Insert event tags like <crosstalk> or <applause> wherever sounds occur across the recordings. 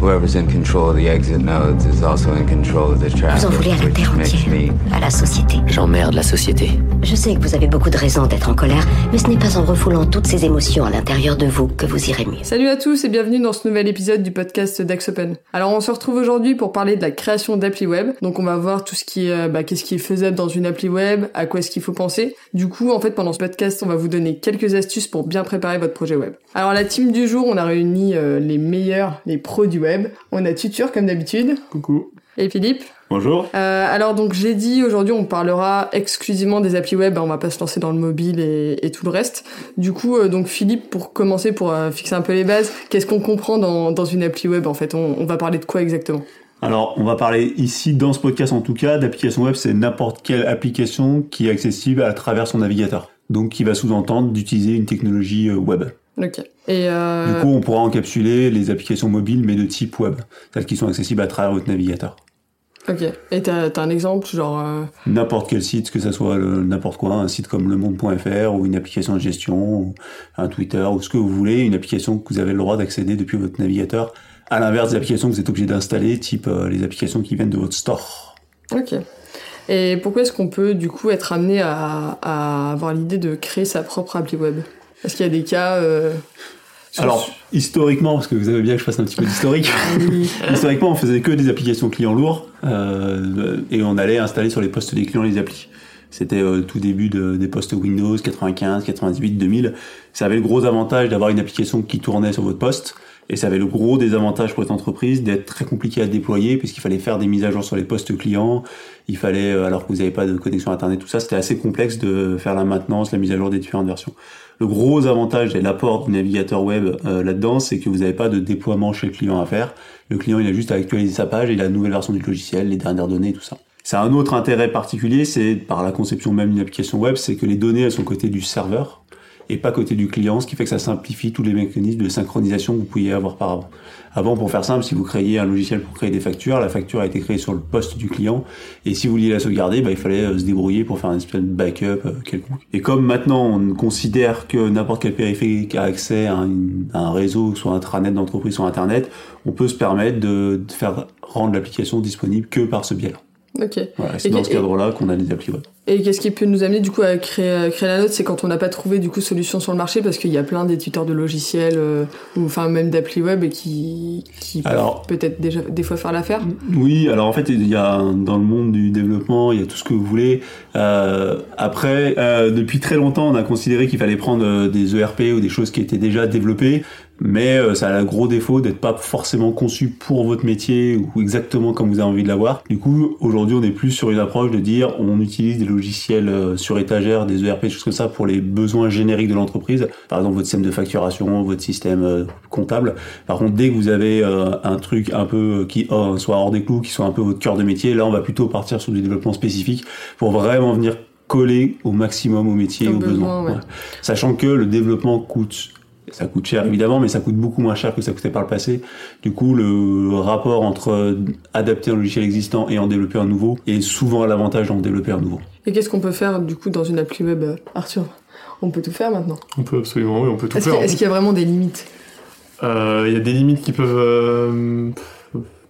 Whoever's in control of the exit nodes is also in control of the traffic, Vous en voulez à la terre entière, me à la société. J'emmerde la société. Je sais que vous avez beaucoup de raisons d'être en colère, mais ce n'est pas en refoulant toutes ces émotions à l'intérieur de vous que vous irez mieux. Salut à tous et bienvenue dans ce nouvel épisode du podcast d'Axe Open. Alors on se retrouve aujourd'hui pour parler de la création d'appli web. Donc on va voir tout ce qui est, euh, bah, qu'est-ce qui est faisable dans une appli web, à quoi est-ce qu'il faut penser. Du coup, en fait, pendant ce podcast, on va vous donner quelques astuces pour bien préparer votre projet web. Alors la team du jour, on a réuni euh, les meilleurs, les pros du web. On a Tutur comme d'habitude. Coucou. Et Philippe. Bonjour. Euh, alors donc j'ai dit aujourd'hui on parlera exclusivement des applis web, hein, on va pas se lancer dans le mobile et, et tout le reste. Du coup euh, donc Philippe pour commencer pour euh, fixer un peu les bases, qu'est-ce qu'on comprend dans, dans une appli web en fait? On, on va parler de quoi exactement? Alors, on va parler ici, dans ce podcast en tout cas, d'application web. C'est n'importe quelle application qui est accessible à travers son navigateur. Donc, qui va sous-entendre d'utiliser une technologie web. Ok. Et euh, Du coup, on pourra encapsuler les applications mobiles, mais de type web. Celles qui sont accessibles à travers votre navigateur. ok. Et t'as t'as un exemple genre euh, N'importe quel site, que ça soit n'importe quoi, un site comme lemonde.fr ou une application de gestion, ou un Twitter, ou ce que vous voulez, une application que vous avez le droit d'accéder depuis votre navigateur. À l'inverse des applications que vous êtes obligé d'installer, type euh, les applications qui viennent de votre store. Ok. Et pourquoi est-ce qu'on peut du coup être amené à, à avoir l'idée de créer sa propre appli web? Est-ce qu'il y a des cas euh, Alors, historiquement, parce que vous avez bien que je fasse un petit peu d'historique, <laughs> <laughs> historiquement, on faisait que des applications clients lourds euh, et on allait installer sur les postes des clients les applis. C'était euh, tout début de- des postes Windows 95, 98, 2000. Ça avait le gros avantage d'avoir une application qui tournait sur votre poste et ça avait le gros désavantage pour votre entreprise d'être très compliqué à déployer puisqu'il fallait faire des mises à jour sur les postes clients. Il fallait, euh, alors que vous n'avez pas de connexion internet, tout ça, c'était assez complexe de faire la maintenance, la mise à jour des différentes versions. Le gros avantage et l'apport du navigateur web euh, là-dedans, c'est que vous n'avez pas de déploiement chez le client à faire. Le client, il a juste à actualiser sa page et la nouvelle version du logiciel, les dernières données, tout ça. C'est un autre intérêt particulier, c'est par la conception même d'une application web, c'est que les données, elles sont côté du serveur et pas côté du client, ce qui fait que ça simplifie tous les mécanismes de synchronisation que vous pouviez avoir par avant. Avant, pour faire simple, si vous créiez un logiciel pour créer des factures, la facture a été créée sur le poste du client, et si vous vouliez la sauvegarder, bah, il fallait euh, se débrouiller pour faire un espèce de backup euh, quelconque. Et comme maintenant on considère que n'importe quel périphérique a accès à un, réseau, soit intranet d'entreprise, soit internet, on peut se permettre de, de faire rendre l'application disponible que par ce biais-là. Ok. Voilà, c'est dans ce cadre-là qu'on a des applis web. Et qu'est-ce qui peut nous amener du coup à créer, à créer la nôtre C'est quand on n'a pas trouvé du coup solution sur le marché parce qu'il y a plein d'éditeurs de logiciels euh, ou enfin même d'appli web qui, qui Alors- peuvent peut-être déjà des fois faire l'affaire. Oui, alors en fait, il y a dans le monde du développement, il y a tout ce que vous voulez. Euh, après, euh, depuis très longtemps, on a considéré qu'il fallait prendre des ERP ou des choses qui étaient déjà développées, mais euh, ça a le gros défaut d'être pas forcément conçu pour votre métier ou exactement comme vous avez envie de l'avoir. Du coup, aujourd'hui, on est plus sur une approche de dire on utilise des logiciels euh, sur étagère, des ERP, des choses comme ça pour les besoins génériques de l'entreprise. Par exemple, votre système de facturation, votre système euh, comptable. Par contre, dès que vous avez euh, un truc un peu qui oh, soit hors des clous, qui soit un peu votre cœur de métier, là, on va plutôt partir sur du développement spécifique pour vraiment venir coller au maximum au métier et Aux besoins. besoins, ouais. Ouais. Sachant que le développement coûte ça coûte cher évidemment, mais ça coûte beaucoup moins cher que ça coûtait par le passé. Du coup, le rapport entre adapter un logiciel existant et en développer un nouveau est souvent à l'avantage d'en développer un nouveau. Et qu'est-ce qu'on peut faire du coup dans une appli web, euh, Arthur? On peut tout faire maintenant. On peut absolument, oui, on peut tout Est-ce faire. qu'il est-ce qu'il y a vraiment des limites? Euh, Il y a des limites qui peuvent. euh,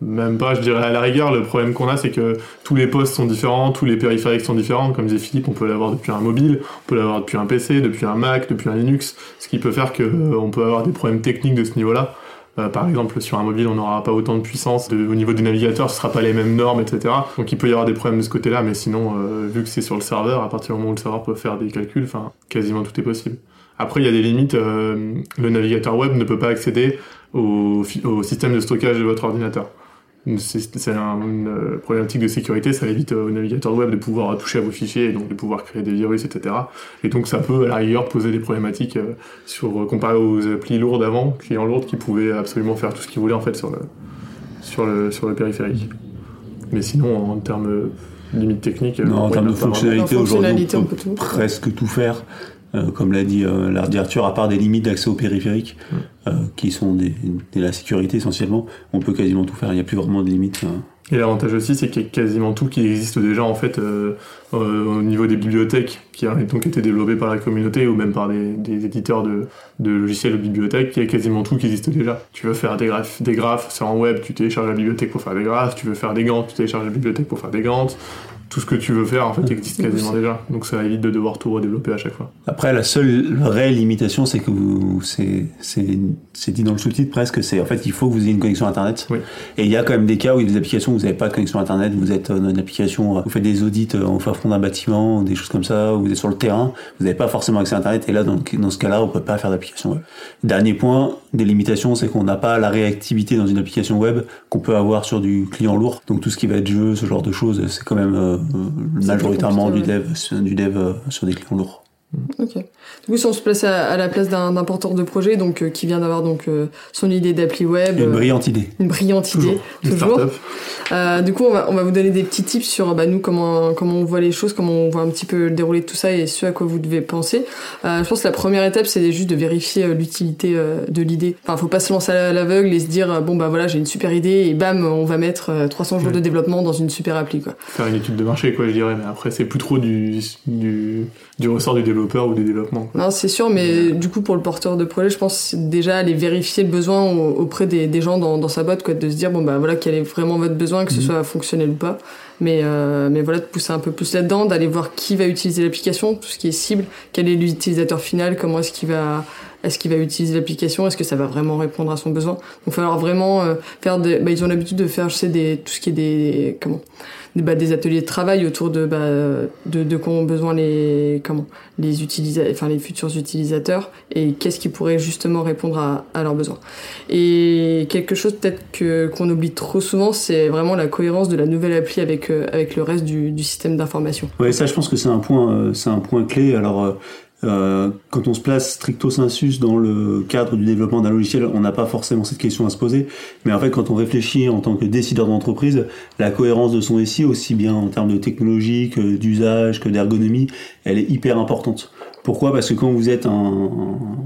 même pas, je dirais à la rigueur, le problème qu'on a, c'est que tous les postes sont différents, tous les périphériques sont différents. Comme disait Philippe, on peut l'avoir depuis un mobile, on peut l'avoir depuis un PC, depuis un Mac, depuis un Linux, ce qui peut faire qu'on peut avoir des problèmes techniques de ce niveau-là. Euh, par exemple, sur un mobile, on n'aura pas autant de puissance. Au niveau du navigateur, ce sera pas les mêmes normes, etc. Donc il peut y avoir des problèmes de ce côté-là, mais sinon, euh, vu que c'est sur le serveur, à partir du moment où le serveur peut faire des calculs, enfin, quasiment tout est possible. Après, il y a des limites. euh, le navigateur web ne peut pas accéder au, au système de stockage de votre ordinateur. C'est c'est un- une euh, problématique de sécurité, ça évite euh, au navigateur web de pouvoir toucher à vos fichiers et donc de pouvoir créer des virus, etc. Et donc ça peut à la rigueur poser des problématiques euh, sur comparé aux applis lourdes avant, clients lourdes qui pouvaient absolument faire tout ce qu'ils voulaient en fait sur le sur le sur le périphérique. Mais sinon en termes limites techniques, euh, Non, en termes de fonctionnalité, aujourd'hui, on on peut presque tout faire. Euh, comme l'a dit euh, l'a dit Arthur, à part des limites d'accès au périphérique, euh, qui sont des, des- la sécurité essentiellement, on peut quasiment tout faire. Il n'y a plus vraiment de limites. euh. Et l'avantage aussi, c'est qu'il y a quasiment tout qui existe déjà en fait euh, au niveau des bibliothèques qui ont donc été développées par la communauté ou même par des, des éditeurs de, de logiciels de bibliothèques. Il y a quasiment tout qui existe déjà. Tu veux faire des graphes, des graphes sur un web, tu télécharges la bibliothèque pour faire des graphes. Tu veux faire des gants, tu télécharges la bibliothèque pour faire des gants tout ce que tu veux faire en fait existe quasiment déjà. Donc ça évite de devoir tout redévelopper à chaque fois. Après la seule vraie limitation c'est que vous c'est c'est c'est dit dans le sous-titre presque c'est en fait il faut que vous ayez une connexion internet. Oui. Et il y a quand même des cas où il y a des applications où vous n'avez pas de connexion internet, vous êtes dans une application, vous faites des audits en fin fond d'un bâtiment ou des choses comme ça, ou vous êtes sur le terrain, vous n'avez pas forcément accès à internet et là dans, dans ce cas-là on peut pas faire d'application web. Dernier point des limitations c'est qu'on n'a pas la réactivité dans une application web qu'on peut avoir sur du client lourd. Donc tout ce qui va être jeu, ce genre de choses, c'est quand même euh, majoritairement du dev, du dev euh, sur des clients lourds. Ok. Du coup, si on se place à, à la place d'un porteur de projet, donc euh, qui vient d'avoir donc euh, son idée d'appli web, une brillante idée, une brillante idée, toujours. <laughs> toujours. Euh, du coup, on va, on va vous donner des petits tips sur bah, nous comment comment on voit les choses, comment on voit un petit peu le déroulé de tout ça et ce à quoi vous devez penser. je pense que la première étape, c'est juste de vérifier l'utilité de l'idée. Enfin, faut pas se lancer à l'aveugle et se dire bon bah voilà, j'ai une super idée et bam, on va mettre 300 jours ouais. de développement dans une super appli quoi. Faire une étude de marché quoi, je dirais. Mais après, c'est plus trop du du, du ressort du développeur ou des Quoi. Non, c'est sûr, mais du coup, pour le porteur de projet, je pense déjà aller vérifier le besoin auprès des, des gens dans, dans, sa boîte, quoi, de se dire, bon, bah voilà, quel est vraiment votre besoin, que ce mmh. soit fonctionnel ou pas. Mais, euh, mais voilà, de pousser un peu plus là-dedans, d'aller voir qui va utiliser l'application, tout ce qui est cible, quel est l'utilisateur final, comment est-ce qu'il va est-ce qu'il va utiliser l'application? Est-ce que ça va vraiment répondre à son besoin? Donc, il va falloir vraiment euh, faire des. Bah, ils ont l'habitude de faire, je sais, des tout ce qui est des comment? Des, bah, des ateliers de travail autour de bah, de, de quoi ont besoin les comment? Les utilisateurs, enfin les futurs utilisateurs et qu'est-ce qui pourrait justement répondre à, à leurs besoins. Et quelque chose peut-être que qu'on oublie trop souvent, c'est vraiment la cohérence de la nouvelle appli avec euh, avec le reste du, du système d'information. Ouais, ça, je pense que c'est un point, euh, c'est un point clé. Alors. Euh euh, quand on se place stricto sensus dans le cadre du développement d'un logiciel, on n'a pas forcément cette question à se poser. Mais en fait, quand on réfléchit en tant que décideur d'entreprise, la cohérence de son SI, aussi bien en termes de technologie que d'usage, que d'ergonomie, elle est hyper importante. Pourquoi? Parce que quand vous êtes un, un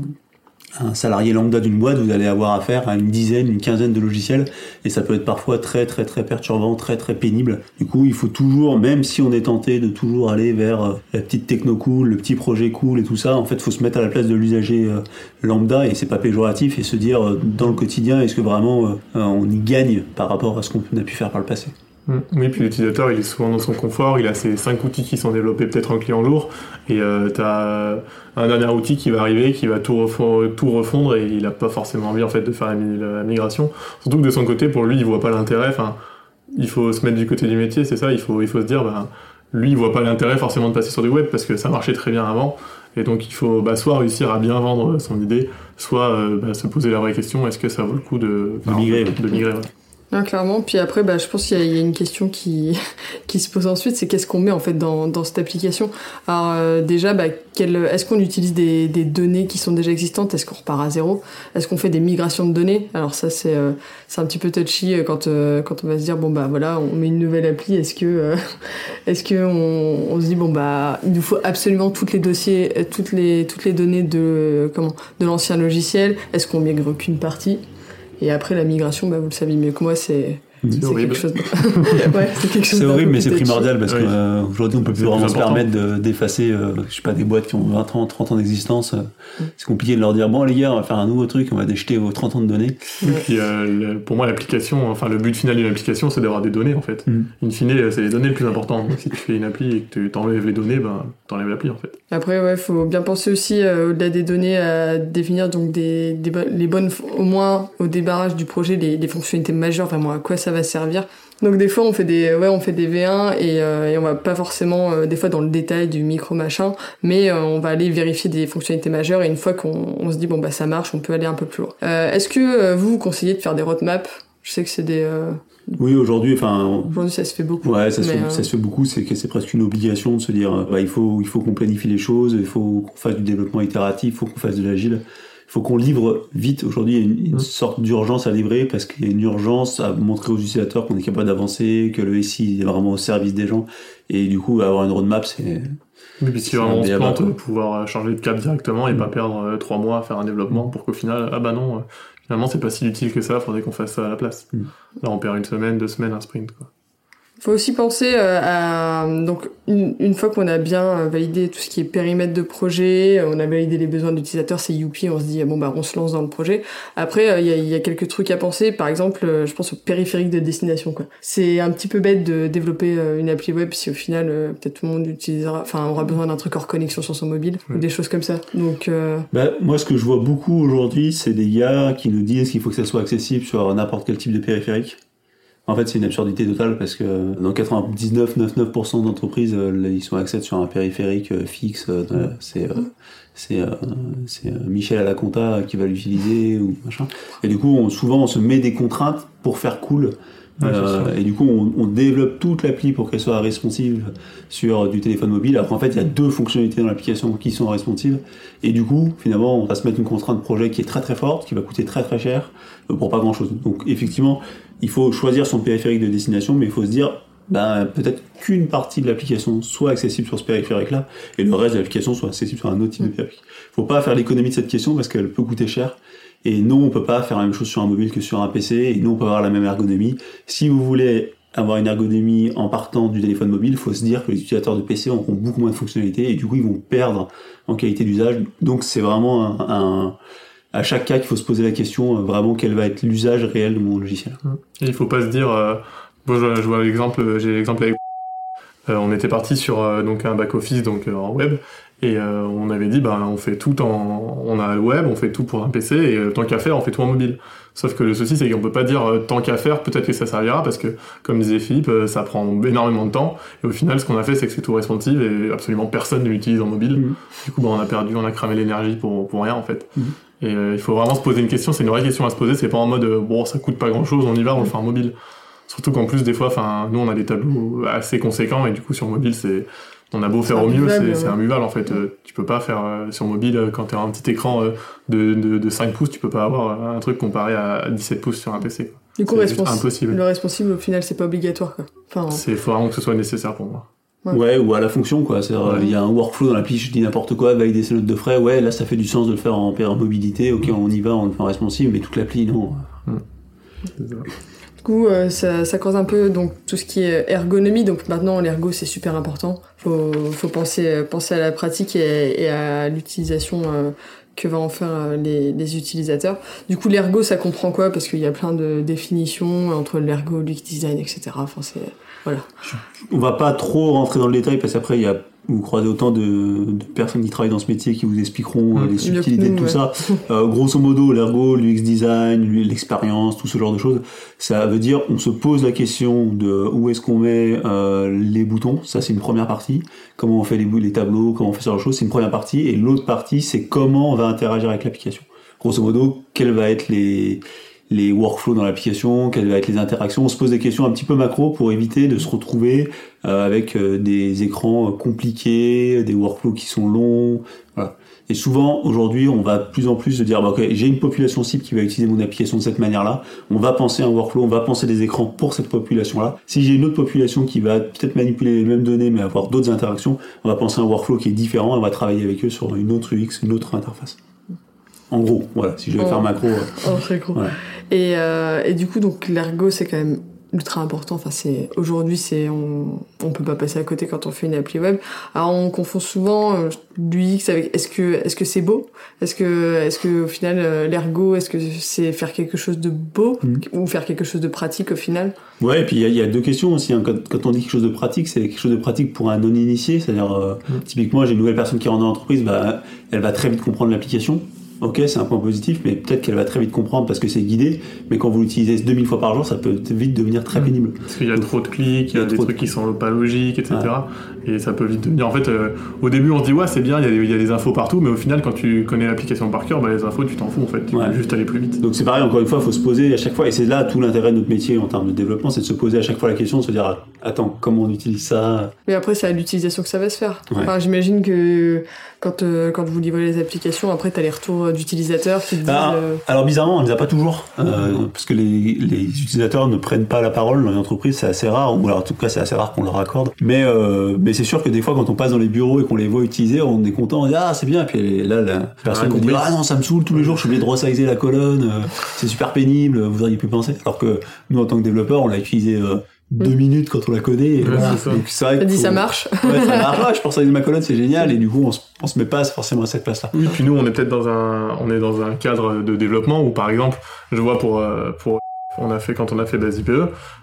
salarié lambda d'une boîte, vous allez avoir affaire à une dizaine, une quinzaine de logiciels, et ça peut être parfois très très très perturbant, très très pénible. Du coup, il faut toujours, même si on est tenté de toujours aller vers euh, la petite techno cool, le petit projet cool et tout ça, en fait, faut se mettre à la place de l'usager euh, lambda, et c'est pas péjoratif, et se dire euh, dans le quotidien, est-ce que vraiment on y gagne par rapport à ce qu'on a pu faire par le passé. Oui, puis l'utilisateur, il est souvent dans son confort, il a ses cinq outils qui sont développés peut-être en client lourd, et euh, tu as un dernier outil qui va arriver, qui va tout refondre, tout refondre et il n'a pas forcément envie en fait de faire la, migration. Surtout que de son côté, pour lui, il voit pas l'intérêt, enfin, il faut se mettre du côté du métier, c'est ça, il faut, il faut se dire, ben, lui, il voit pas l'intérêt forcément de passer sur du web parce que ça marchait très bien avant, et donc il faut bah, soit réussir à bien vendre son idée, soit euh, bah, se poser la vraie question, est-ce que ça vaut le coup de, de migrer, de migrer ouais. Ah, clairement. Puis après, bah, je pense qu'il y, a une question <laughs> qui, se pose ensuite, c'est qu'est-ce qu'on met en fait dans, cette application? Alors euh, déjà, bah, est-ce qu'on utilise des, données qui sont déjà existantes? Est-ce qu'on repart à zéro? Est-ce qu'on fait des migrations de données? Alors ça, c'est euh, c'est un petit peu touchy quand euh, quand on va se dire bon bah voilà, on met une nouvelle appli. Est-ce que <laughs> est-ce on, se dit bon bah il nous faut absolument toutes les dossiers, toutes les toutes les données de de l'ancien logiciel? Est-ce qu'on migre qu'une partie? Et après, la migration, bah, vous le savez mieux que moi, c'est. C'est horrible. Chose... <laughs> ouais, c'est horrible, mais c'est primordial parce qu'aujourd'hui, on peut plus vraiment se permettre d'effacer, euh, je sais pas, des boîtes qui ont 20 ans, 30 ans d'existence. Mm. C'est compliqué de leur dire, bon, les gars, on va faire un nouveau truc, on va déjeter vos 30 ans de données. Et puis, euh, pour moi, l'application, enfin, le but final d'une application, c'est d'avoir des données, en fait. Mm. In fine, c'est les données le plus important. Donc, si tu fais une appli et que tu t'enlèves les données, ben, t'enlèves l'appli, en fait. Après, ouais, faut bien penser aussi, euh, au-delà des données, à définir donc des, des, les bonnes, au moins au débarrage du projet, les, les fonctionnalités majeures, vraiment à quoi ça va servir. Donc des fois on fait des ouais on fait des V1 et, euh, et on va pas forcément euh, des fois dans le détail du micro machin, mais euh, on va aller vérifier des fonctionnalités majeures et une fois qu'on on se dit bon bah ça marche, on peut aller un peu plus loin. Est-ce que vous vous conseillez de faire des roadmaps? Je sais que c'est des oui, aujourd'hui, enfin. Aujourd'hui, ça se fait beaucoup. Ouais, ça, se, fait, ça se fait beaucoup. C'est que c'est presque une obligation de se dire, bah, il faut, il faut qu'on planifie les choses, il faut qu'on fasse du développement itératif, il faut qu'on fasse de l'agile faut qu'on livre vite. Aujourd'hui, il y a une, une sorte d'urgence à livrer parce qu'il y a une urgence à montrer aux utilisateurs qu'on est capable d'avancer, que le SI est vraiment au service des gens. Et du coup, avoir une roadmap, c'est. Oui, puis si vraiment on se plante, pouvoir changer de cap directement et mmh. pas perdre trois mois à faire un développement pour qu'au final, ah bah non, finalement c'est pas si utile que ça, faudrait qu'on fasse ça à la place. Mmh. Là, on perd une semaine, deux semaines, un sprint. Quoi. Faut aussi penser euh, à donc une, une fois qu'on a bien euh, validé tout ce qui est périmètre de projet, euh, on a validé les besoins d'utilisateurs, c'est youpi, on se dit bon bah on se lance dans le projet. Après il y, a, y, a, quelques trucs à penser, par exemple je pense au périphérique de destination quoi. C'est un petit peu bête de développer une appli web si au final peut-être tout le monde utilisera, enfin aura besoin d'un truc hors connexion sur son mobile ou des choses comme ça. Donc bah, moi ce que je vois beaucoup aujourd'hui c'est des gars qui nous disent qu'il faut que ça soit accessible sur n'importe quel type de périphérique. En fait, c'est une absurdité totale parce que dans 99,99% d'entreprises, euh, ils sont accès sur un périphérique euh, fixe. Euh, c'est c'est Michel à la compta qui va l'utiliser ou machin. Et du coup, on, souvent, on se met des contraintes pour faire cool. et du coup, on, on développe toute l'appli pour qu'elle soit responsive sur du téléphone mobile. Après, en fait, il y a deux fonctionnalités dans l'application qui sont responsives. Et du coup, finalement, on va se mettre une contrainte projet qui est très très forte, qui va coûter très très cher pour pas grand chose. Donc, effectivement, il faut choisir son périphérique de destination, mais il faut se dire, ben, peut-être qu'une partie de l'application soit accessible sur ce périphérique-là, et le reste de l'application soit accessible sur un autre type de périphérique. Il faut pas faire l'économie de cette question parce qu'elle peut coûter cher. Et non, on peut pas faire la même chose sur un mobile que sur un PC, et non, on peut avoir la même ergonomie. Si vous voulez avoir une ergonomie en partant du téléphone mobile, il faut se dire que les utilisateurs de PC auront beaucoup moins de fonctionnalités, et du coup, ils vont perdre en qualité d'usage. Donc, c'est vraiment un, un à chaque cas qu'il faut se poser la question euh, vraiment quel va être l'usage réel de mon logiciel. Et il faut pas se dire, euh, bon, je, vois l'exemple, j'ai l'exemple avec euh, on était parti sur euh, donc un back office donc en web et on avait dit bah on fait tout en on a le web, on fait tout pour un PC et tant qu'à faire on fait tout en mobile. Sauf que le souci c'est qu'on peut pas dire tant qu'à faire peut-être que ça servira parce que comme disait Philippe ça prend énormément de temps et au final ce qu'on a fait c'est que c'est tout responsive et absolument personne ne l'utilise en mobile. Mmh. Du coup bah, on a perdu, on a cramé l'énergie pour pour rien en fait. Mmh. Et euh, il faut vraiment se poser une question, c'est une vraie question à se poser, c'est pas en mode euh, bon ça coûte pas grand chose, on y va, on le fait en mobile. Surtout qu'en plus des fois, enfin nous on a des tableaux assez conséquents et du coup sur mobile c'est on a beau faire au mieux, c'est imbuvable en fait. Euh, tu peux pas faire sur mobile quand tu as un petit écran de, de, de, 5 pouces, tu peux pas avoir un truc comparé à 17 pouces sur un PC. Du coup, impossible. le responsible au final c'est pas obligatoire quoi. Enfin, c'est faut vraiment que ce soit nécessaire pour moi. Ouais. ou à la fonction, quoi. il y a un workflow dans l'appli, je dis n'importe quoi, valider ses notes de frais, ouais, là, ça fait du sens de le faire en, en mobilité, ok, on y va, on le fait en responsive, mais toute l'appli, non. Du coup, euh, ça, ça cause un peu donc tout ce qui est ergonomie. Donc maintenant, l'ergo c'est super important. Faut, faut penser, penser à la pratique et, à l'utilisation euh, que va en faire euh, les, les, utilisateurs. Du coup, l'ergo, ça comprend quoi? Parce qu'il y a plein de définitions entre l'ergo, l'UX design, etc. Enfin, c'est voilà. On va pas trop rentrer dans le détail parce qu'après il y a vous croisez autant de, de, personnes qui travaillent dans ce métier qui vous expliqueront euh, les subtilités de tout ça. Euh, grosso modo, l'ergo, l'UX design, l'expérience, tout ce genre de choses, ça veut dire on se pose la question de où est-ce qu'on met euh, les boutons. Ça, c'est une première partie. Comment on fait les, les tableaux, comment on fait ce genre de choses, c'est une première partie. Et l'autre partie, c'est comment on va interagir avec l'application. Grosso modo, quelles vont être les les workflows dans l'application, quelles vont être les interactions. On se pose des questions un petit peu macro pour éviter de se retrouver euh, avec euh, des écrans compliqués, des workflows qui sont longs. Voilà. Et souvent, aujourd'hui, on va de plus en plus se dire, bah, ok, j'ai une population cible qui va utiliser mon application de cette manière-là. On va penser un workflow, on va penser des écrans pour cette population-là. Si j'ai une autre population qui va peut-être manipuler les mêmes données, mais avoir d'autres interactions, on va penser un workflow qui est différent et on va travailler avec eux sur une autre UX, une autre interface. En gros, voilà, si je vais faire macro. Euh, <laughs> très gros. Et, euh, et du coup, donc l'ergo, c'est quand même ultra important. Enfin, c'est aujourd'hui, c'est on, on peut pas passer à côté quand on fait une appli web. Alors, on confond souvent euh, l'UX avec est-ce que est-ce que c'est beau? Est-ce que est-ce que au final euh, l'ergo, est-ce que c'est faire quelque chose de beau mm. ou faire quelque chose de pratique au final? Ouais, et puis il y, y, a deux questions aussi. Hein. Quand, quand, on dit quelque chose de pratique, c'est quelque chose de pratique pour un non initié. C'est-à-dire, euh, mm. typiquement, j'ai une nouvelle personne qui rentre dans l'entreprise, bah, elle va très vite comprendre l'application ok, c'est un point positif, mais peut-être qu'elle va très vite comprendre parce que c'est guidé, mais quand vous l'utilisez 2000 fois par jour, ça peut vite devenir très mm. pénible. Parce qu'il y a trop de clics, il y a, des trucs qui sont pas logiques, etc. Et ça peut vite devenir. En fait, euh, au début, on se dit, ouais, c'est bien, il y, a des infos partout, mais au final, quand tu connais l'application par cœur, bah, les infos, tu t'en fous, en fait. Tu juste aller plus vite. Donc c'est pareil, encore une fois, il faut se poser à chaque fois, et c'est là tout l'intérêt de notre métier en termes de développement, c'est de se poser à chaque fois la question, de se dire, attends, comment on utilise ça? Mais après, c'est à l'utilisation que ça va se faire. Enfin, j'imagine que quand, euh, quand vous livrez les applications, après, tu as les retours d'utilisateurs qui disent. Ah, euh, alors, bizarrement, on ne les a pas toujours. Euh, parce que les, les, utilisateurs ne prennent pas la parole dans les entreprises, c'est assez rare. Ou alors, en tout cas, c'est assez rare qu'on leur accorde. Mais, euh, mais c'est sûr que des fois, quand on passe dans les bureaux et qu'on les voit utiliser, on est content, on dit Ah, c'est bien. Et puis là, la personne ah, dit Ah non, ça me saoule tous les jours, je suis obligé de resizer la colonne, c'est super pénible, vous auriez pu penser. Alors que nous, en tant que développeurs, on l'a utilisé deux minutes quand on la connaît. et Ouais, voilà. c'est ça. Donc, vrai dit faut- ça marche. Ouais, ça <laughs> marche. Ouais, je pense à ma colonne, c'est génial. Et du coup, on se, on se met pas forcément à cette place-là. Oui, puis nous, on est peut-être dans un, on est dans un cadre de développement où, par exemple, je vois pour, euh, pour, on a fait quand on a fait Base IPE,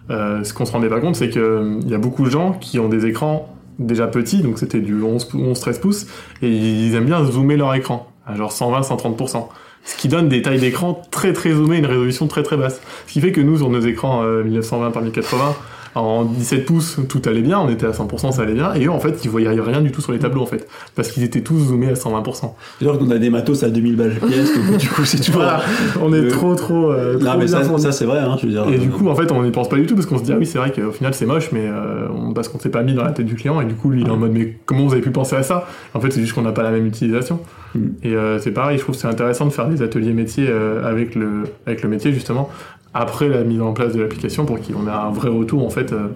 euh, ce qu'on se rendait pas compte, c'est que euh, il y a beaucoup de gens qui ont des écrans déjà petits, donc c'était du 11, pou- 11-13 pouces, et ils aiment bien zoomer leur écran à genre 120-130%. Ce qui donne des tailles d'écran très très zoomées, une résolution très très basse. Ce qui fait que nous, sur nos écrans euh, 1920 par 1080, en 17 pouces, tout allait bien, on était à 100%, ça allait bien, et eux, en fait, ils voyaient rien du tout sur les tableaux, en fait, parce qu'ils étaient tous zoomés à 120%. C'est-à-dire qu'on a des matos à 2000 balles pièce. donc, du coup, c'est toujours. Voilà, on est Le- trop trop. euh, Non, trop mais ça, ça c'est vrai, hein, je veux dire. Et euh, du coup, en fait, on n'y pense pas du tout parce qu'on se dit, ah oui, c'est vrai qu'au final, c'est moche, mais euh, on- parce qu'on s'est pas mis dans la tête du client. Et du coup, lui, il est en mode, mais comment vous avez pu penser à ça? En fait, c'est juste qu'on n'a pas la même utilisation. Mm. Et euh, c'est pareil, je trouve que c'est intéressant de faire des ateliers métiers euh, avec, le, avec le métier, justement, après la mise en place de l'application pour qu'on ait un vrai retour, en fait, euh,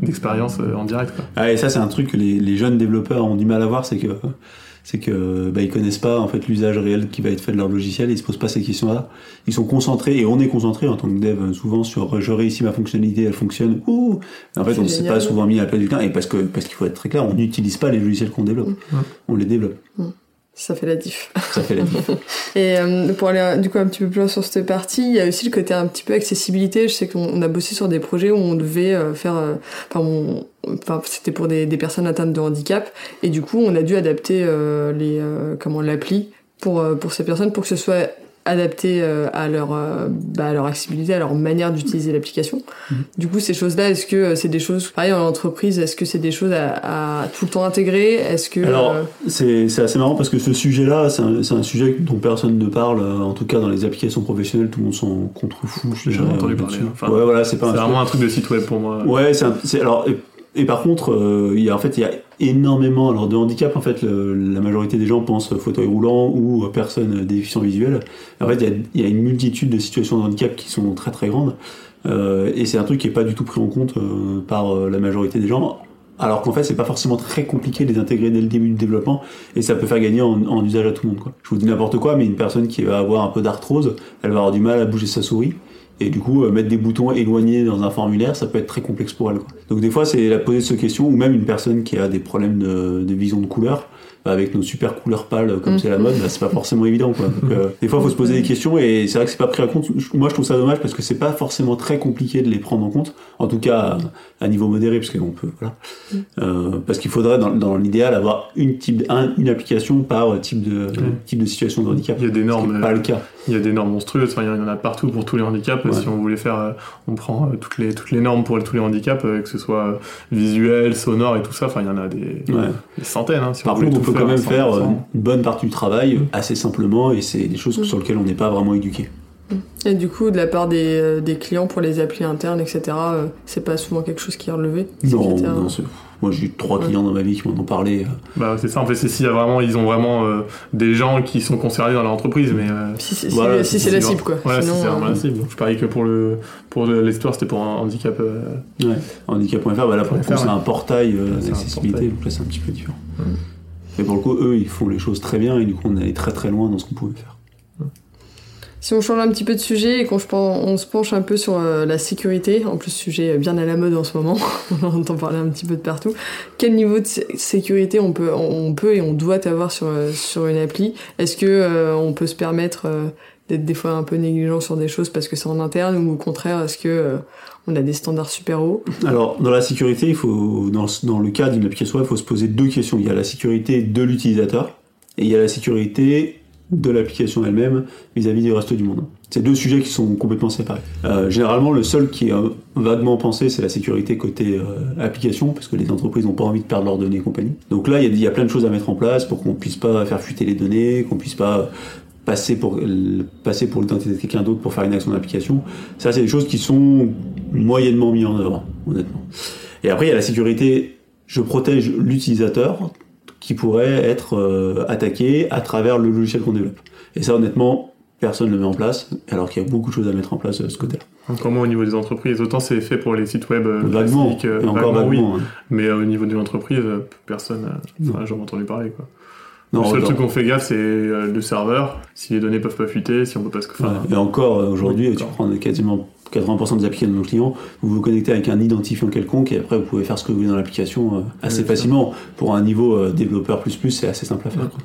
d'expérience euh, en direct. Quoi. Ah, et ça, c'est un truc que les, les jeunes développeurs ont du mal à voir, c'est que c'est que bah, ils connaissent pas en fait l'usage réel qui va être fait de leur logiciel, ils se posent pas ces questions-là. Ils sont concentrés et on est concentré en tant que dev souvent sur euh, je réussis ma fonctionnalité, elle fonctionne. Ouh en fait, on s'est génial. pas souvent mis à la place du client et parce que parce qu'il faut être très clair, on n'utilise pas les logiciels qu'on développe, Mm. on les développe. Ça fait la diff. Ça fait la diff. <laughs> Et euh, pour aller du coup un petit peu plus loin sur cette partie, il y a aussi le côté un petit peu accessibilité. Je sais qu'on on a bossé sur des projets où on devait euh, faire, euh, enfin, on- enfin, c'était pour des, des personnes atteintes de handicap, et du coup on a dû adapter euh, les, euh, comment l'appli pour pour ces personnes pour que ce soit adapté euh, à leur euh, bah, à leur accessibilité, à leur manière d'utiliser l'application. Mhm. Du coup, ces choses-là, est-ce que euh, c'est des choses, pareil en entreprise, est-ce que c'est des choses à, à tout le temps intégrer? Est-ce que Alors, euh, c'est c'est assez marrant parce que ce sujet-là, c'est un, c'est un sujet dont personne ne parle, en tout cas dans les applications professionnelles, tout le monde s'en contrefout. je J'ai jamais entendu parler, enfin, ouais, voilà, c'est pas vraiment un truc de site web pour moi. Ouais, c'est alors et, et par contre, euh, il y a en fait il y a énormément alors de handicap en fait la majorité des gens pensent fauteuil roulant ou euh, personne déficient visuel. En fait, il y a, une multitude de situations de handicap qui sont très très grandes Euh, et c'est un truc qui est pas du tout pris en compte euh, par la majorité des gens. Alors qu'en fait, c'est pas forcément très compliqué de les intégrer dès le début du développement et ça peut faire gagner en, usage à tout le monde. Je vous dis n'importe quoi, mais une personne qui va avoir un peu d'arthrose, elle va avoir du mal à bouger sa souris. Et du coup, euh, mettre des boutons éloignés dans un formulaire, ça peut être très complexe pour elle. Quoi. Donc des fois, c'est la poser cette question, ou même une personne qui a des problèmes de, de vision de couleur, bah, avec nos super couleurs pâles comme Mhm. c'est la mode, bah, c'est pas forcément évident. Quoi. Donc, euh, des fois, il faut se poser des questions, et c'est vrai que c'est pas pris en compte. Moi, je trouve ça dommage parce que c'est pas forcément très compliqué de les prendre en compte, en tout cas à, à niveau modéré, parce qu'on peut, voilà. Euh, parce qu'il faudrait, dans, dans l'idéal, avoir une, type, un- une application par type de, type de situation de handicap. Il y a des Ce qui normes. pas le cas. Il y a des normes monstrueuses, enfin, il y en a partout pour tous les handicaps. Ouais. Si on voulait faire, euh, on prend euh, toutes, les, toutes les normes pour tous les handicaps, euh, que ce soit visuel, sonore et tout ça, enfin il y en a des, Ouais. des centaines. hein, si Par on contre, on peut quand même faire 100%. une bonne partie du travail Mm. assez simplement et c'est des choses sur lesquelles on n'est pas vraiment éduqué. Et du coup, de la part des, des clients pour les applis internes, etc., c'est pas souvent quelque chose qui est relevé. Non, non, c'est- moi j'ai eu trois Ouais. clients dans ma vie qui m'en ont parlé. euh, Bah, c'est ça, en fait, c'est s'il y a vraiment, ils ont vraiment euh, des gens qui sont concernés dans leur entreprise, mais. euh, Si, si, si- Voilà, si si c'est la cible, quoi. Voilà, Sinon, c'est vraiment euh, la cible. Donc, je parie que pour le pour le- l'histoire, c'était pour un handicap. euh, Ouais. Handicap.fr, bah là pour le coup c'est ouais. un portail euh, d'accessibilité, donc là c'est un petit peu différent. Mais pour le coup, eux ils font les choses très bien et du coup on allait très très loin dans ce qu'on pouvait faire. Si on change un petit peu de sujet et qu'on se penche un peu sur euh, la sécurité, en plus sujet bien à la mode en ce moment, <laughs> on entend parler un petit peu de partout, quel niveau de sé- sécurité on peut, et on doit avoir sur, euh, une appli? Est-ce que euh, on peut se permettre d'être des fois un peu négligent sur des choses parce que c'est en interne ou au contraire est-ce que on a des standards super hauts? Alors, dans la sécurité, il faut, dans, dans le cas d'une application web, il faut se poser deux questions. Il y a la sécurité de l'utilisateur et il y a la sécurité de l'application elle-même vis-à-vis du reste du monde. C'est deux sujets qui sont complètement séparés. Euh, généralement, le seul qui est euh, vaguement pensé, c'est la sécurité côté euh, application, parce que les entreprises n'ont pas envie de perdre leurs données et compagnie. Donc là, il y, a, plein de choses à mettre en place pour qu'on puisse pas faire fuiter les données, qu'on puisse pas passer pour passer pour l'identité de quelqu'un d'autre pour faire une action d'application. Ça, c'est des choses qui sont moyennement mises en œuvre, honnêtement. Et après, il y a la sécurité. Je protège l'utilisateur qui pourrait être euh, attaqué à travers le logiciel qu'on développe. Et ça, honnêtement, personne ne le met en place, alors qu'il y a beaucoup de choses à mettre en place de ce côté-là. Encore moins au niveau des entreprises. Autant c'est fait pour les sites web euh, Vaguement, euh, et encore vaguement, oui. hein. Mais euh, au niveau d'une entreprise, euh, personne n'a jamais entendu parler. Quoi. Non, le seul truc qu'on fait gaffe, c'est euh, le serveur. Si les données peuvent pas fuiter, si on peut pas se. Ouais. Enfin, Et encore, euh, aujourd'hui, tu prends quasiment 80% des applications de nos clients, vous vous connectez avec un identifiant quelconque et après vous pouvez faire ce que vous voulez dans l'application euh, assez facilement. Pour un niveau euh, développeur plus plus, c'est assez simple à faire. Ouais. quoi.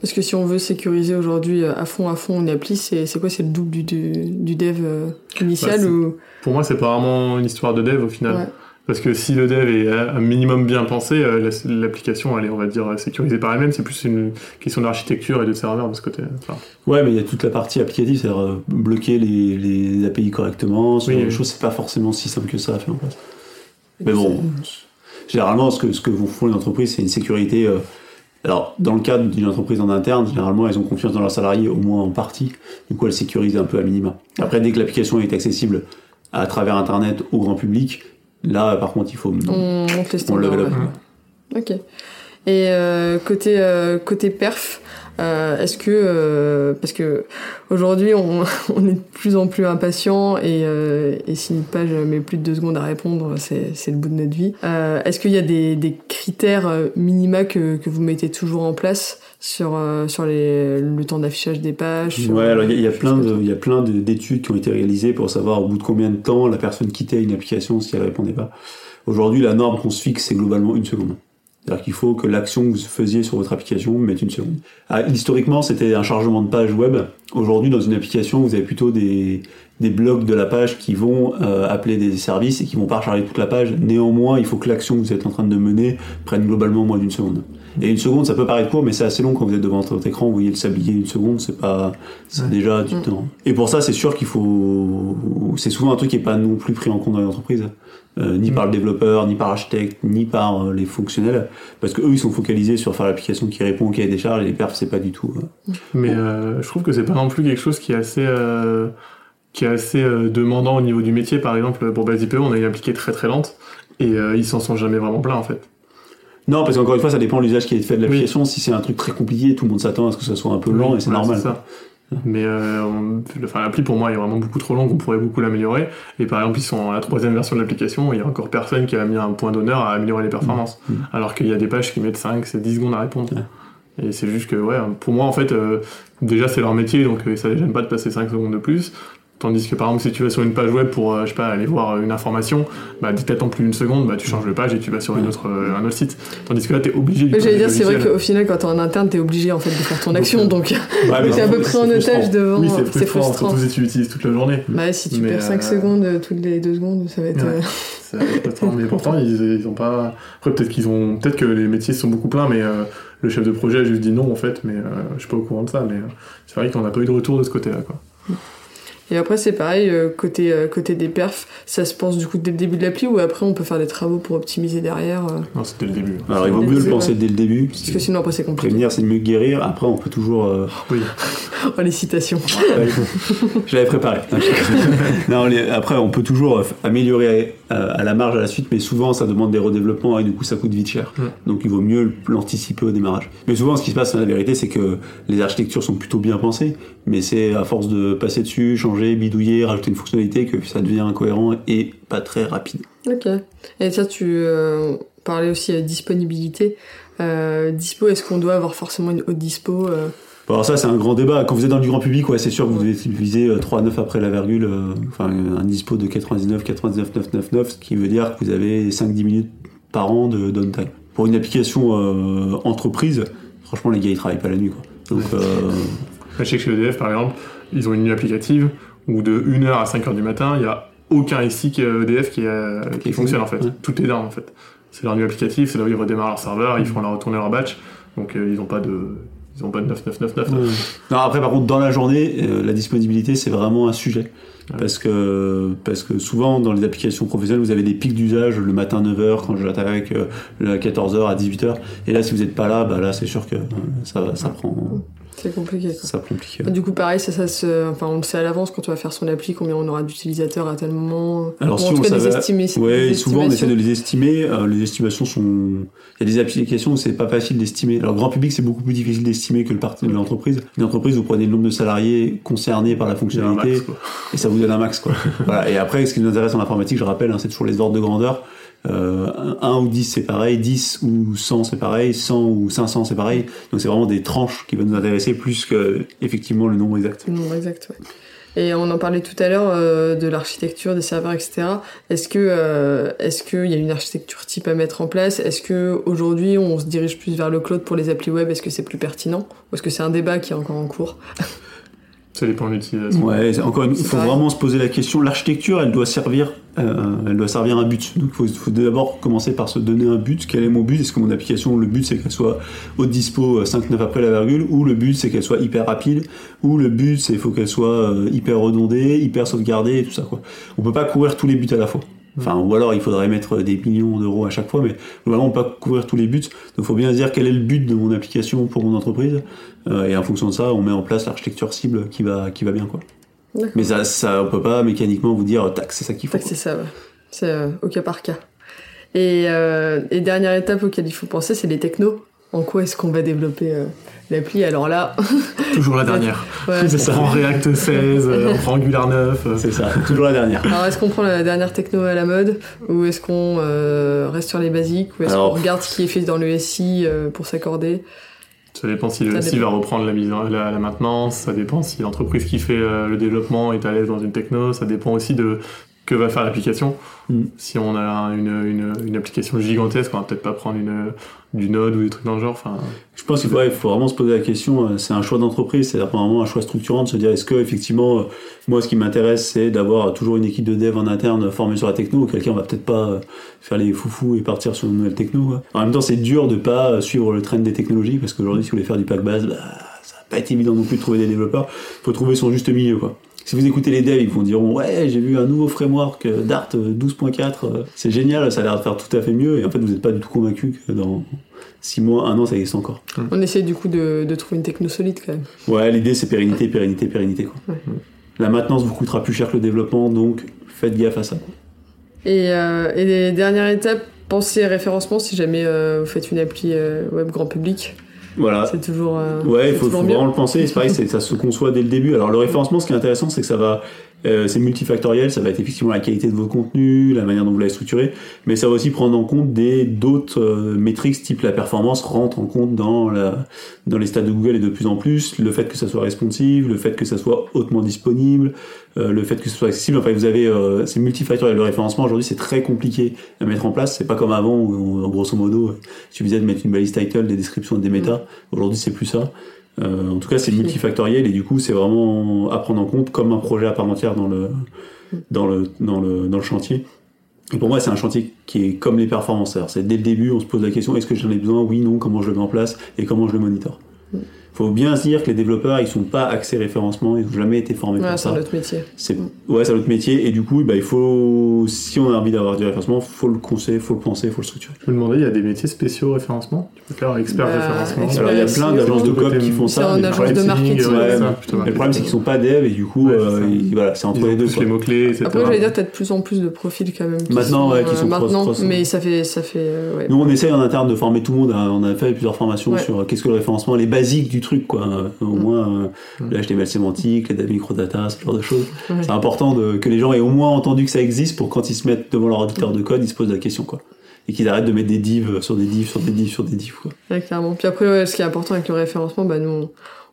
Parce que si on veut sécuriser aujourd'hui euh, à fond à fond une appli, c'est c'est quoi C'est le double du, du, du dev euh, initial Bah, ou Pour moi, c'est pas vraiment une histoire de dev au final. Ouais. Parce que si le dev est un minimum bien pensé, euh, la- l'application, elle est, on va dire, sécurisée par elle-même. C'est plus une question d'architecture et de serveur de ce côté. Enfin, Ouais, mais il y a toute la partie applicative, c'est-à-dire euh, bloquer les, les API correctement, ce Oui, genre oui. choses, c'est pas forcément si simple que ça à faire en place. Mais bon, généralement, ce que, ce que vous font les entreprises, c'est une sécurité. euh, alors, dans le cadre d'une entreprise en interne, généralement, elles ont confiance dans leurs salariés, au moins en partie. Du coup, elles sécurisent un peu à minima. Après, dès que l'application est accessible à travers Internet au grand public, là, par contre, il faut. on monte les On standards level up. ouais. Ok. Et euh, côté euh, côté perf, euh, est-ce que euh, parce que aujourd'hui on, <laughs> on est de plus en plus impatient et, euh, et si une page met plus de deux secondes à répondre, c'est c'est le bout de notre vie. Euh, est-ce qu'il y a des, des critères euh, minima que, que vous mettez toujours en place sur euh, sur les, le temps d'affichage des pages sur- Ouais, alors il y a- il y, a plein de, il y a plein de- d'études qui ont été réalisées pour savoir au bout de combien de temps la personne quittait une application si elle répondait pas. Aujourd'hui, la norme qu'on se fixe, c'est globalement une seconde. C'est-à-dire qu'il faut que l'action que vous faisiez sur votre application mette une seconde. Ah, historiquement, c'était un chargement de page web. Aujourd'hui, dans une application, vous avez plutôt des, des blocs de la page qui vont euh, appeler des services et qui vont pas recharger toute la page. Néanmoins, il faut que l'action que vous êtes en train de mener prenne globalement moins d'une seconde. Et une seconde, ça peut paraître court, mais c'est assez long quand vous êtes devant votre écran. Vous voyez le sablier une seconde, c'est pas, c'est Ouais. déjà du Mm. temps. Et pour ça, c'est sûr qu'il faut, c'est souvent un truc qui est pas non plus pris en compte dans les entreprises, euh, ni Mm. par le développeur, ni par l'architecte, ni par euh, les fonctionnels, parce que eux, ils sont focalisés sur faire l'application qui répond au cahier des charges, et les perfs, c'est pas du tout. euh. Mais euh, je trouve que c'est pas non plus quelque chose qui est assez, euh, qui est assez euh, demandant au niveau du métier. Par exemple, pour Base IPO, on a une appliquée très très lente et euh, ils s'en sont jamais vraiment pleins en fait. Non, parce qu'encore une fois, ça dépend de l'usage qui est fait de l'application. Si c'est un truc très compliqué, tout le monde s'attend à ce que ça soit un peu lent, et c'est Voilà, normal. Mais euh, on- enfin, l'appli pour moi est vraiment beaucoup trop longue, on pourrait beaucoup l'améliorer. Et par exemple, ils sont à la troisième version de l'application, il y a encore personne qui a mis un point d'honneur à améliorer les performances. Mhm. Alors qu'il y a des pages qui mettent 5, c'est 10 secondes à répondre. Ouais. Et c'est juste que, ouais, pour moi, en fait, euh, déjà c'est leur métier, donc euh, ça les gêne pas de passer 5 secondes de plus. Tandis que par exemple, si tu vas sur une page web pour, euh, je sais pas, aller voir euh, une information, bah, dès que t'attends plus d'une seconde, bah, tu changes de page et tu vas sur une autre, euh, un autre site. Tandis que là, t'es obligé Mais de J'allais dire, c'est vrai qu'au final, quand t'es en interne, t'es obligé en fait de faire ton action, donc <laughs> mais t'es à peu près en otage devant. Oui, c'est frustrant, frustrant. surtout si tu l'utilises toute la journée. Bah, si tu Mais, perds 5 euh, secondes toutes les 2 secondes, ça va être. Ouais. euh, C'est frustrant, mais pourtant ils, ils ont pas. Après peut-être qu'ils ont, peut-être que les métiers sont beaucoup pleins, mais le chef de projet a juste dit non en fait, mais je suis pas au courant de ça, mais c'est vrai qu'on n'a pas eu de retour de ce côté-là quoi. Et après, c'est pareil, euh, côté, euh, côté des perfs, ça se pense du coup dès le début de l'appli ou après on peut faire des travaux pour optimiser derrière euh, Non, c'était le début. Alors, il vaut mieux le c'est penser dès le début. Parce que sinon après c'est compliqué. Prévenir, c'est mieux guérir. Après, on peut toujours. euh, Oui. <laughs> <laughs> Oh, les citations. Je l'avais préparé. <laughs> non, les- après, on peut toujours euh, améliorer euh, à la marge à la suite, mais souvent, ça demande des redéveloppements et du coup, ça coûte vite cher. Mm. Donc, il vaut mieux l'anticiper au démarrage. Mais souvent, ce qui se passe, la vérité, c'est que les architectures sont plutôt bien pensées, mais c'est à force de passer dessus, changer, bidouiller, rajouter une fonctionnalité que ça devient incohérent et pas très rapide. Ok. Et ça, tu euh, parlais aussi de disponibilité. Euh, dispo, est-ce qu'on doit avoir forcément une haute dispo euh, Bon, alors ça, c'est un grand débat. Quand vous êtes dans du grand public, ouais, c'est sûr que vous devez utiliser euh, 3,9 après la virgule, euh, enfin, un dispo de 99, 99, 999, ce qui veut dire que vous avez 5-10 minutes par an de downtime. Pour une application euh, entreprise, franchement, les gars, ils travaillent pas la nuit, quoi. Donc, euh, Je sais que chez EDF par exemple, ils ont une nuit applicative où de 1h à 5h du matin, il y a aucun ici qui est EDF qui, qui Qui fonctionne en fait. ouais. Tout est down en fait. C'est leur nuit applicative, c'est là où ils redémarrent leur serveur, ils font leur retourner leur batch, donc ils ont pas de. Ils ont pas de 9999. Non, après, par contre, dans la journée, euh, la disponibilité, c'est vraiment un sujet. Ouais. Parce, que, parce que souvent, dans les applications professionnelles, vous avez des pics d'usage le matin 9h, quand j'attaque euh, à 14h, à 18h. Et là, si vous n'êtes pas là, bah là, c'est sûr que euh, ça, ça prend. C'est compliqué. Quoi. Ça complique. Du coup, pareil, ça, ça se, enfin, on le sait à l'avance quand on va faire son appli, combien on aura d'utilisateurs à tel moment. Alors, Ou si en tout on cas, des savait- estimés. Ouais, des souvent on essaie de les estimer. euh, les estimations sont. Il y a des applications où c'est pas facile d'estimer. Alors, grand public, c'est beaucoup plus difficile d'estimer que le parti de l'entreprise. Une entreprise, vous prenez le nombre de salariés concernés par la fonctionnalité max, et ça vous donne un max, quoi. <laughs> voilà. Et après, ce qui nous intéresse en informatique, je rappelle, hein, c'est toujours les ordres de grandeur. Euh, 1 ou 10 c'est pareil, 10 ou 100 c'est pareil, 100 ou 500 c'est pareil. Donc c'est vraiment des tranches qui vont nous intéresser plus que effectivement le nombre exact. Le nombre exact, ouais. Et on en parlait tout à l'heure euh, de l'architecture des serveurs, etc. Est-ce que euh, est-ce qu'il y a une architecture type à mettre en place? Est-ce que aujourd'hui on se dirige plus vers le cloud pour les applis web? Est-ce que c'est plus pertinent? Ou est-ce que c'est un débat qui est encore en cours? <laughs> Ça dépend de l'utilisation. Ouais, encore il faut vraiment se poser la question. L'architecture, elle doit servir, euh, elle doit servir un but. Donc, il faut, faut d'abord commencer par se donner un but. Quel est mon but? Est-ce que mon application, le but, c'est qu'elle soit haute dispo 5-9 après la virgule, ou le but, c'est qu'elle soit hyper rapide, ou le but, c'est qu'il faut qu'elle soit euh, hyper redondée, hyper sauvegardée, et tout ça, quoi. On peut pas courir tous les buts à la fois. Enfin, ou alors il faudrait mettre des millions d'euros à chaque fois, mais peut pas couvrir tous les buts. Donc, il faut bien se dire quel est le but de mon application pour mon entreprise, euh, et en fonction de ça, on met en place l'architecture cible qui va, qui va bien, quoi. Mais ça, ça, on peut pas mécaniquement vous dire, tac, c'est ça qu'il faut. Que c'est ça, ouais. C'est euh, au cas par cas. Et, euh, et dernière étape auquel il faut penser, c'est les technos. En quoi est-ce qu'on va développer euh, l'appli? Alors là, <laughs> Toujours la dernière. <laughs> ouais, On prend React 16, euh, <laughs> on prend Angular 9. euh, C'est ça, toujours la dernière. Alors est-ce qu'on prend la dernière techno à la mode? Ou est-ce qu'on euh, reste sur les basiques? Ou est-ce Alors- qu'on regarde ce qui est fait dans le SI euh, pour s'accorder? Ça dépend si le Ça SI va reprendre la, la, la maintenance, ça dépend si l'entreprise qui fait euh, le développement est à l'aise dans une techno, ça dépend aussi de que va faire l'application. Mm. Si on a une, une, une application gigantesque, on va peut-être pas prendre une, du Node ou des trucs dans le genre. Enfin, Je pense qu'il faut, ouais, il faut vraiment se poser la question, euh, c'est un choix d'entreprise, c'est vraiment un choix structurant de se dire est-ce que effectivement, euh, moi ce qui m'intéresse c'est d'avoir toujours une équipe de dev en interne formée sur la techno, on va peut-être pas euh, faire les foufous et partir sur une nouvelle techno. quoi. En même temps c'est dur de pas suivre le trend des technologies, parce qu'aujourd'hui si vous voulez faire du pack base, bah, ça va pas être évident non plus de trouver des développeurs, il faut trouver son juste milieu quoi. Si vous écoutez les devs, ils vous diront ouais j'ai vu un nouveau framework euh, Dart euh, 12.4, euh, c'est génial, ça a l'air de faire tout à fait mieux, et en fait vous n'êtes pas du tout convaincu que dans 6 mois, 1 an ça existe encore. On essaie du coup de, de trouver une techno solide quand même. Ouais, l'idée c'est pérennité, pérennité, pérennité. Quoi. Ouais. La maintenance vous coûtera plus cher que le développement, donc faites gaffe à ça. Et, euh, et les dernières étapes, pensez référencement si jamais euh, vous faites une appli euh, web grand public. Voilà. C'est toujours. euh, Ouais, il faut, faut vraiment le penser. C'est pareil, c'est- ça se conçoit dès le début. Alors le référencement, ce qui est intéressant, c'est que ça va, euh, c'est multifactoriel. Ça va être effectivement la qualité de vos contenus, la manière dont vous l'avez structuré, mais ça va aussi prendre en compte des d'autres euh, métriques, type la performance rentre en compte dans la dans les stats de Google et de plus en plus. Le fait que ça soit responsive, le fait que ça soit hautement disponible, euh, le fait que ce soit accessible. Enfin, vous avez, euh, c'est multifactoriel. Le référencement aujourd'hui, c'est très compliqué à mettre en place. C'est pas comme avant où, en grosso modo, il suffisait de mettre une balise title, des descriptions et des méta. Aujourd'hui, c'est plus ça. Euh, en tout cas, c'est multifactoriel et du coup, c'est vraiment à prendre en compte comme un projet à part entière dans le, dans le, dans le, dans le chantier. Et pour moi, c'est un chantier qui est comme les performances. C'est dès le début, on se pose la question est-ce que j'en ai besoin? Oui, non. Comment je le mets en place et comment je le monitore faut bien se dire que les développeurs, ils sont pas axés référencement, ils ont jamais été formés Ouais, pour c'est ça. notre métier. C'est ouais, c'est notre métier et du coup, bah, il faut si on a envie d'avoir du référencement, faut le conseiller, faut le penser, faut le structurer. je me demandais, il y a des métiers spéciaux référencement? Tu peux faire expert Bah, référencement? expert Alors il y a plein d'agences de com qui font C'est ça. en agence de marketing. ouais, Ouais, ça, plutôt mais le problème c'est qu'ils sont pas devs et du coup, Ouais, c'est euh, ils- voilà, c'est entre Ils les deux. quoi. les mots-clés, etc. Après, j'allais dire, t'as de plus en plus de profils quand même. Qui Maintenant, sont, ouais, qui euh, sont maintenant, mais ça fait, ça fait, euh, ouais. Nous, on essaye en interne de former tout le monde. On a fait plusieurs formations sur qu'est-ce que le référencement, les basiques du truc, quoi. Au Mm. moins, euh, Mm. HTML sémantique, les microdata, ce genre de choses. Ouais. C'est important de, que les gens aient au moins entendu que ça existe pour quand ils se mettent devant leur auditeur de code, ils se posent la question, quoi. Et qu'ils arrêtent de mettre des divs sur des divs, sur des divs, sur des divs, quoi. Ouais, clairement. Puis après, ouais, ce qui est important avec le référencement, bah, nous, on,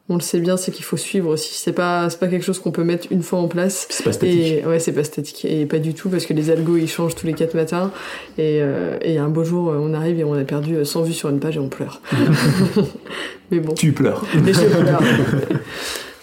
on le sait bien, c'est qu'il faut suivre aussi. C'est pas, c'est pas quelque chose qu'on peut mettre une fois en place. C'est pas statique. Et ouais, c'est pas statique. Et pas du tout, parce que les algos, ils changent tous les quatre matins. Et, euh, et un beau jour, on arrive et on a perdu euh, 100 vues sur une page et on pleure. <laughs> Mais bon, Tu pleures. les chefs pleurent.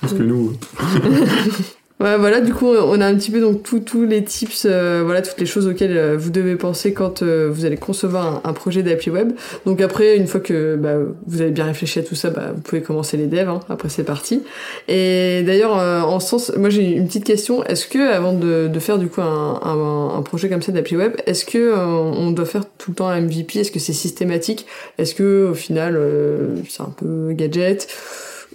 Parce que nous, <laughs> Ouais, voilà, du coup, on a un petit peu donc tous les tips, euh, voilà, toutes les choses auxquelles euh, vous devez penser quand euh, vous allez concevoir un, projet d'appli web. Donc après, une fois que bah, vous avez bien réfléchi à tout ça, bah, vous pouvez commencer les devs. hein. après, c'est parti. Et d'ailleurs, en ce sens, moi j'ai une petite question. Est-ce que avant de, faire du coup un, projet comme ça d'appli web, est-ce que on doit faire tout le temps un MVP Est-ce que c'est systématique? Est-ce que au final, c'est un peu gadget?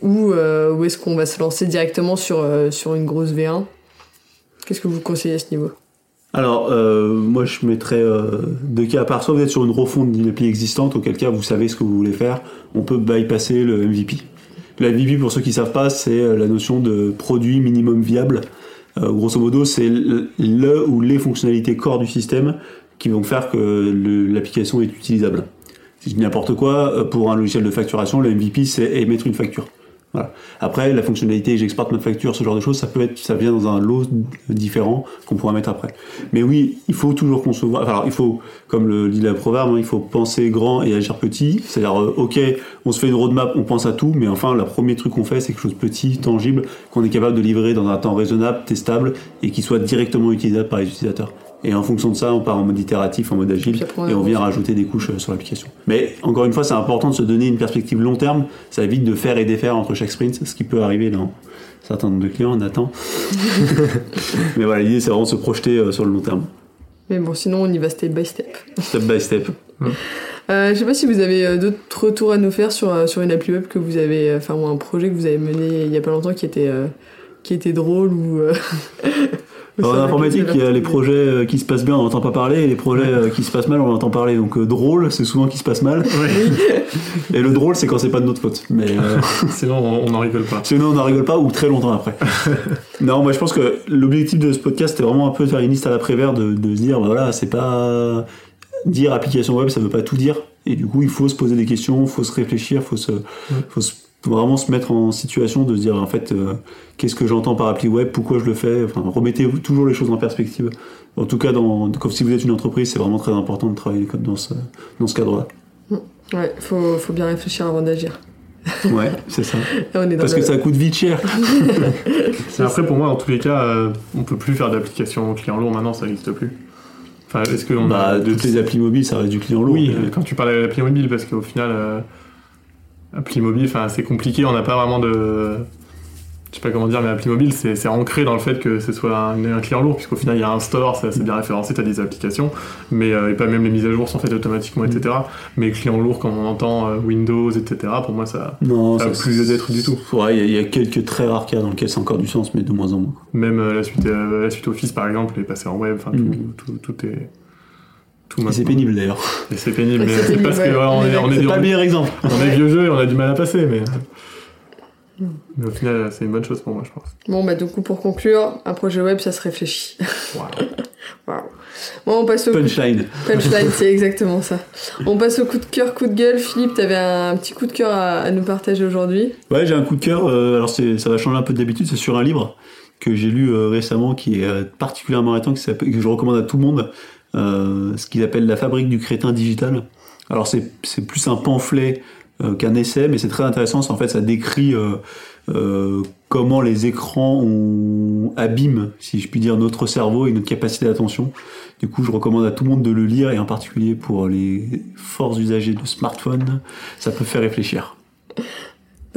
Ou, euh, ou est-ce qu'on va se lancer directement sur, euh, sur une grosse V1 Qu'est-ce que vous conseillez à ce niveau? Alors, euh, moi, je mettrais euh, deux cas à part. Soit vous êtes sur une refonte d'une appli existante, auquel cas vous savez ce que vous voulez faire, on peut bypasser le MVP. Le MVP, pour ceux qui savent pas, c'est la notion de produit minimum viable. Grosso modo, c'est le, le ou les fonctionnalités core du système qui vont faire que l'application est utilisable. Si je n'importe quoi, pour un logiciel de facturation, le MVP, c'est émettre une facture. Après, la fonctionnalité j'exporte ma facture, ce genre de choses, ça peut être, ça vient dans un lot différent qu'on pourra mettre après. Mais oui, il faut toujours concevoir. Alors, il faut, comme le dit la proverbe, hein, il faut penser grand et agir petit. C'est-à-dire, euh, ok, on se fait une roadmap, on pense à tout, mais enfin, le premier truc qu'on fait, c'est quelque chose de petit, tangible, qu'on est capable de livrer dans un temps raisonnable, testable et qui soit directement utilisable par les utilisateurs. Et en fonction de ça, on part en mode itératif, en mode agile, on et on vient rajouter des couches euh, sur l'application. Mais encore une fois, c'est important de se donner une perspective long terme. Ça évite de faire et défaire entre chaque sprint, ce qui peut arriver dans certains nombre de clients, Nathan. <laughs> Mais voilà, l'idée, c'est vraiment de se projeter euh, sur le long terme, Mais bon, sinon, on y va step by step. step by step. Euh, je sais pas si vous avez euh, d'autres retours à nous faire sur, sur une appli web que vous avez, enfin, ou un projet que vous avez mené il y a pas longtemps qui était, euh, qui était drôle ou. euh, ou <laughs> Alors, en informatique, il y a les projets euh, qui se passent bien, on n'entend pas parler, et les projets euh, qui se passent mal, on entend parler. Donc euh, drôle, c'est souvent qui se passe mal. <laughs> Et le drôle, c'est quand c'est pas de notre faute. Mais euh, <laughs> Sinon, on n'en rigole pas. sinon, on n'en rigole pas ou très longtemps après. <laughs> non, moi je pense que l'objectif de ce podcast, c'était vraiment un peu de faire une liste à l'après-vert, de, de se dire, bah, voilà, c'est pas dire application web, ça veut pas tout dire. Et du coup, il faut se poser des questions, il faut se réfléchir, il faut, se, faut se- vraiment se mettre en situation de se dire, en fait, euh, qu'est-ce que j'entends par appli web, pourquoi je le fais. Enfin, remettez toujours les choses en perspective. En tout cas, dans, comme si vous êtes une entreprise, c'est vraiment très important de travailler dans ce, dans ce cadre-là. Ouais, faut, faut bien réfléchir avant d'agir. Ouais, c'est ça. <laughs> On est Parce que le- ça coûte vite cher. <laughs> Mais après, pour moi, dans tous les cas, euh, on peut plus faire d'application client lourd maintenant, ça n'existe plus. Enfin, est-ce que on Bah, a de toutes les applis mobiles, ça reste du client lourd. Oui, mais- quand tu parles de l'appli mobile, parce qu'au final, euh, appli mobile, enfin, c'est compliqué, on n'a pas vraiment de. Je sais pas comment dire, mais appli mobile, c'est ancré dans le fait que ce soit un, un client lourd, puisqu'au final, il y a un store, c'est bien référencé, tu as des applications, mais euh, et pas même les mises à jour sont faites automatiquement, etc. Mais client lourd, comme on entend euh, Windows, etc., pour moi, ça. Non, Ça a ça plus lieu d'être du tout. Ouais, il y a- il y, a quelques très rares cas dans lesquels c'est encore du sens, mais de moins en moins. Même euh, la, suite, la suite Office, par exemple, est passée en web, enfin, Mm. tout, tout, tout est. C'est pénible d'ailleurs. C'est pénible, mais c'est <laughs> parce que ouais. on, est, on, pas le meilleur exemple. on est vieux jeu et on a du mal à passer, mais. Mais au final, c'est une bonne chose pour moi, je pense. Bon, bah, du coup, pour conclure, un projet web, ça se réfléchit. Waouh. <laughs> Waouh. Bon, on passe au coup de Punchline. punchline, <laughs> c'est exactement ça. On passe au coup de cœur, coup de gueule. Philippe, t'avais un petit coup de cœur à, à nous partager aujourd'hui. Ouais, j'ai un coup de cœur. euh, alors c'est, ça va changer un peu d'habitude. C'est sur un livre que j'ai lu euh, récemment, qui est euh, particulièrement qui s'appelle- que je recommande à tout le monde. Euh, ce qu'il appelle la fabrique du crétin digital. Alors c'est, plus un pamphlet euh, qu'un essai, mais c'est très intéressant. En fait, ça décrit euh, comment les écrans abîment, si je puis dire, notre cerveau et notre capacité d'attention. Du coup, je recommande à tout le monde de le lire, et en particulier pour les forts usagers de smartphones, ça peut faire réfléchir.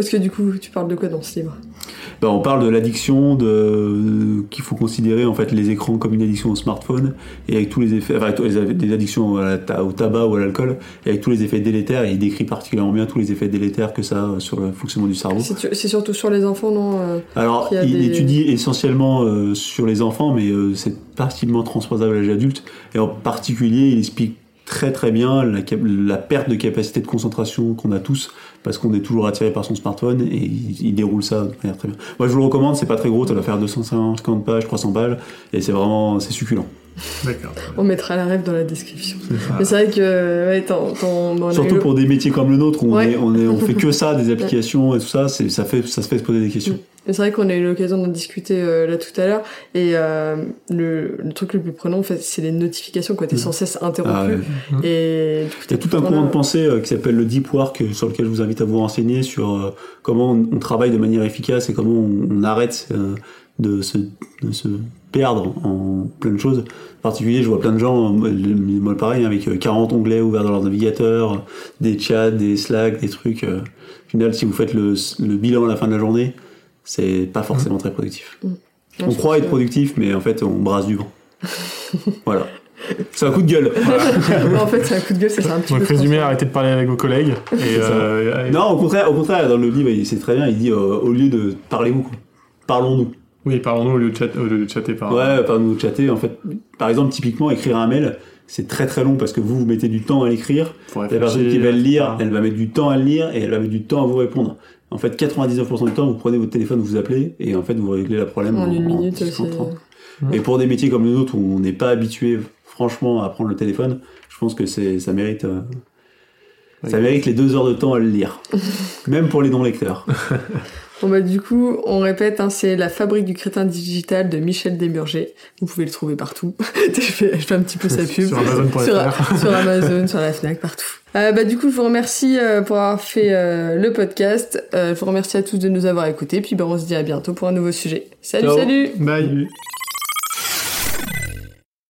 Parce que du coup, tu parles de quoi dans ce livre? Ben, on parle de l'addiction, de qu'il faut considérer en fait les écrans comme une addiction au smartphone et avec tous les effets, enfin, avec tous les- des addictions au tabac ou à l'alcool, et avec tous les effets délétères. Et il décrit particulièrement bien tous les effets délétères que ça a sur le fonctionnement du cerveau. C'est surtout sur les enfants, non euh Alors, il des- étudie essentiellement euh, sur les enfants, mais euh, c'est partiellement transposable à l'âge adulte. Et en particulier, il explique très très bien la, la perte de capacité de concentration qu'on a tous, parce qu'on est toujours attiré par son smartphone, et il, déroule ça de manière très bien. Moi, je vous le recommande, c'est pas très gros, ça doit faire 250 pages, 300 pages, et c'est vraiment, c'est succulent. D'accord. On mettra la rêve dans la description. Mais c'est vrai que, ouais, Surtout pour des métiers comme le nôtre, où on, est, on, est, on fait que ça, <laughs> des applications et tout ça, c'est, ça, fait, ça se fait se poser des questions. Mais c'est vrai qu'on a eu l'occasion d'en discuter euh, là tout à l'heure. Et euh, le, le truc le plus prenant, en fait, c'est les notifications, quoi. T'es sans cesse interrompu. Ah, ouais. Et du coup, Il y a tout un courant de pensée euh, qui s'appelle le deep work, sur lequel je vous invite à vous renseigner sur comment on, on travaille de manière efficace et comment on, on arrête de, se, de se perdre en plein de choses. En particulier, je vois plein de gens, euh, moi pareil, avec euh, 40 onglets ouverts dans leur navigateur, euh, des chats, des Slack, des trucs. euh, au final, si vous faites le, le bilan à la fin de la journée, c'est pas forcément très productif. Non, On croit être que- productif, mais en fait, on brasse du vent. <laughs> voilà. C'est un coup de gueule. <laughs> en fait, c'est un coup de gueule, c'est un petit Donc, peu. résumé, arrêtez de parler avec vos collègues. <laughs> Et, euh, Non, au contraire, au contraire, dans le livre, il- c'est très bien, il dit euh, au lieu de parlez-vous, parlons-nous. Oui, parlons-nous au lieu de, chat, au lieu de chatter par. Ouais, parlons-nous de chatter. En fait, par exemple, typiquement, écrire un mail, c'est très très long parce que vous, vous mettez du temps à l'écrire. Pour La personne qui va le lire, etc. elle va mettre du temps à le lire et elle va mettre du temps à vous répondre. En fait, 99% du temps, vous prenez votre téléphone, vous appelez et en fait, vous réglez le problème En une minute, 10, c'est. 30. Et pour des métiers comme le nôtre où on n'est pas habitué, franchement, à prendre le téléphone, je pense que c'est, ça mérite, euh, Ça mérite les deux heures de temps à le lire. <laughs> Même pour les non-lecteurs. <laughs> Bon bah du coup, on répète, hein, c'est La fabrique du crétin digital de Michel Desmurger. Vous pouvez le trouver partout. <laughs> je, fais, je fais un petit peu sa pub. Sur Amazon.fr. sur, <laughs> sur Amazon, sur la Fnac, partout. Euh, bah du coup, je vous remercie euh, pour avoir fait euh, le podcast. Euh, je vous remercie à tous de nous avoir écoutés. Puis bah on se dit à bientôt pour un nouveau sujet. Salut, Ciao. salut Bye.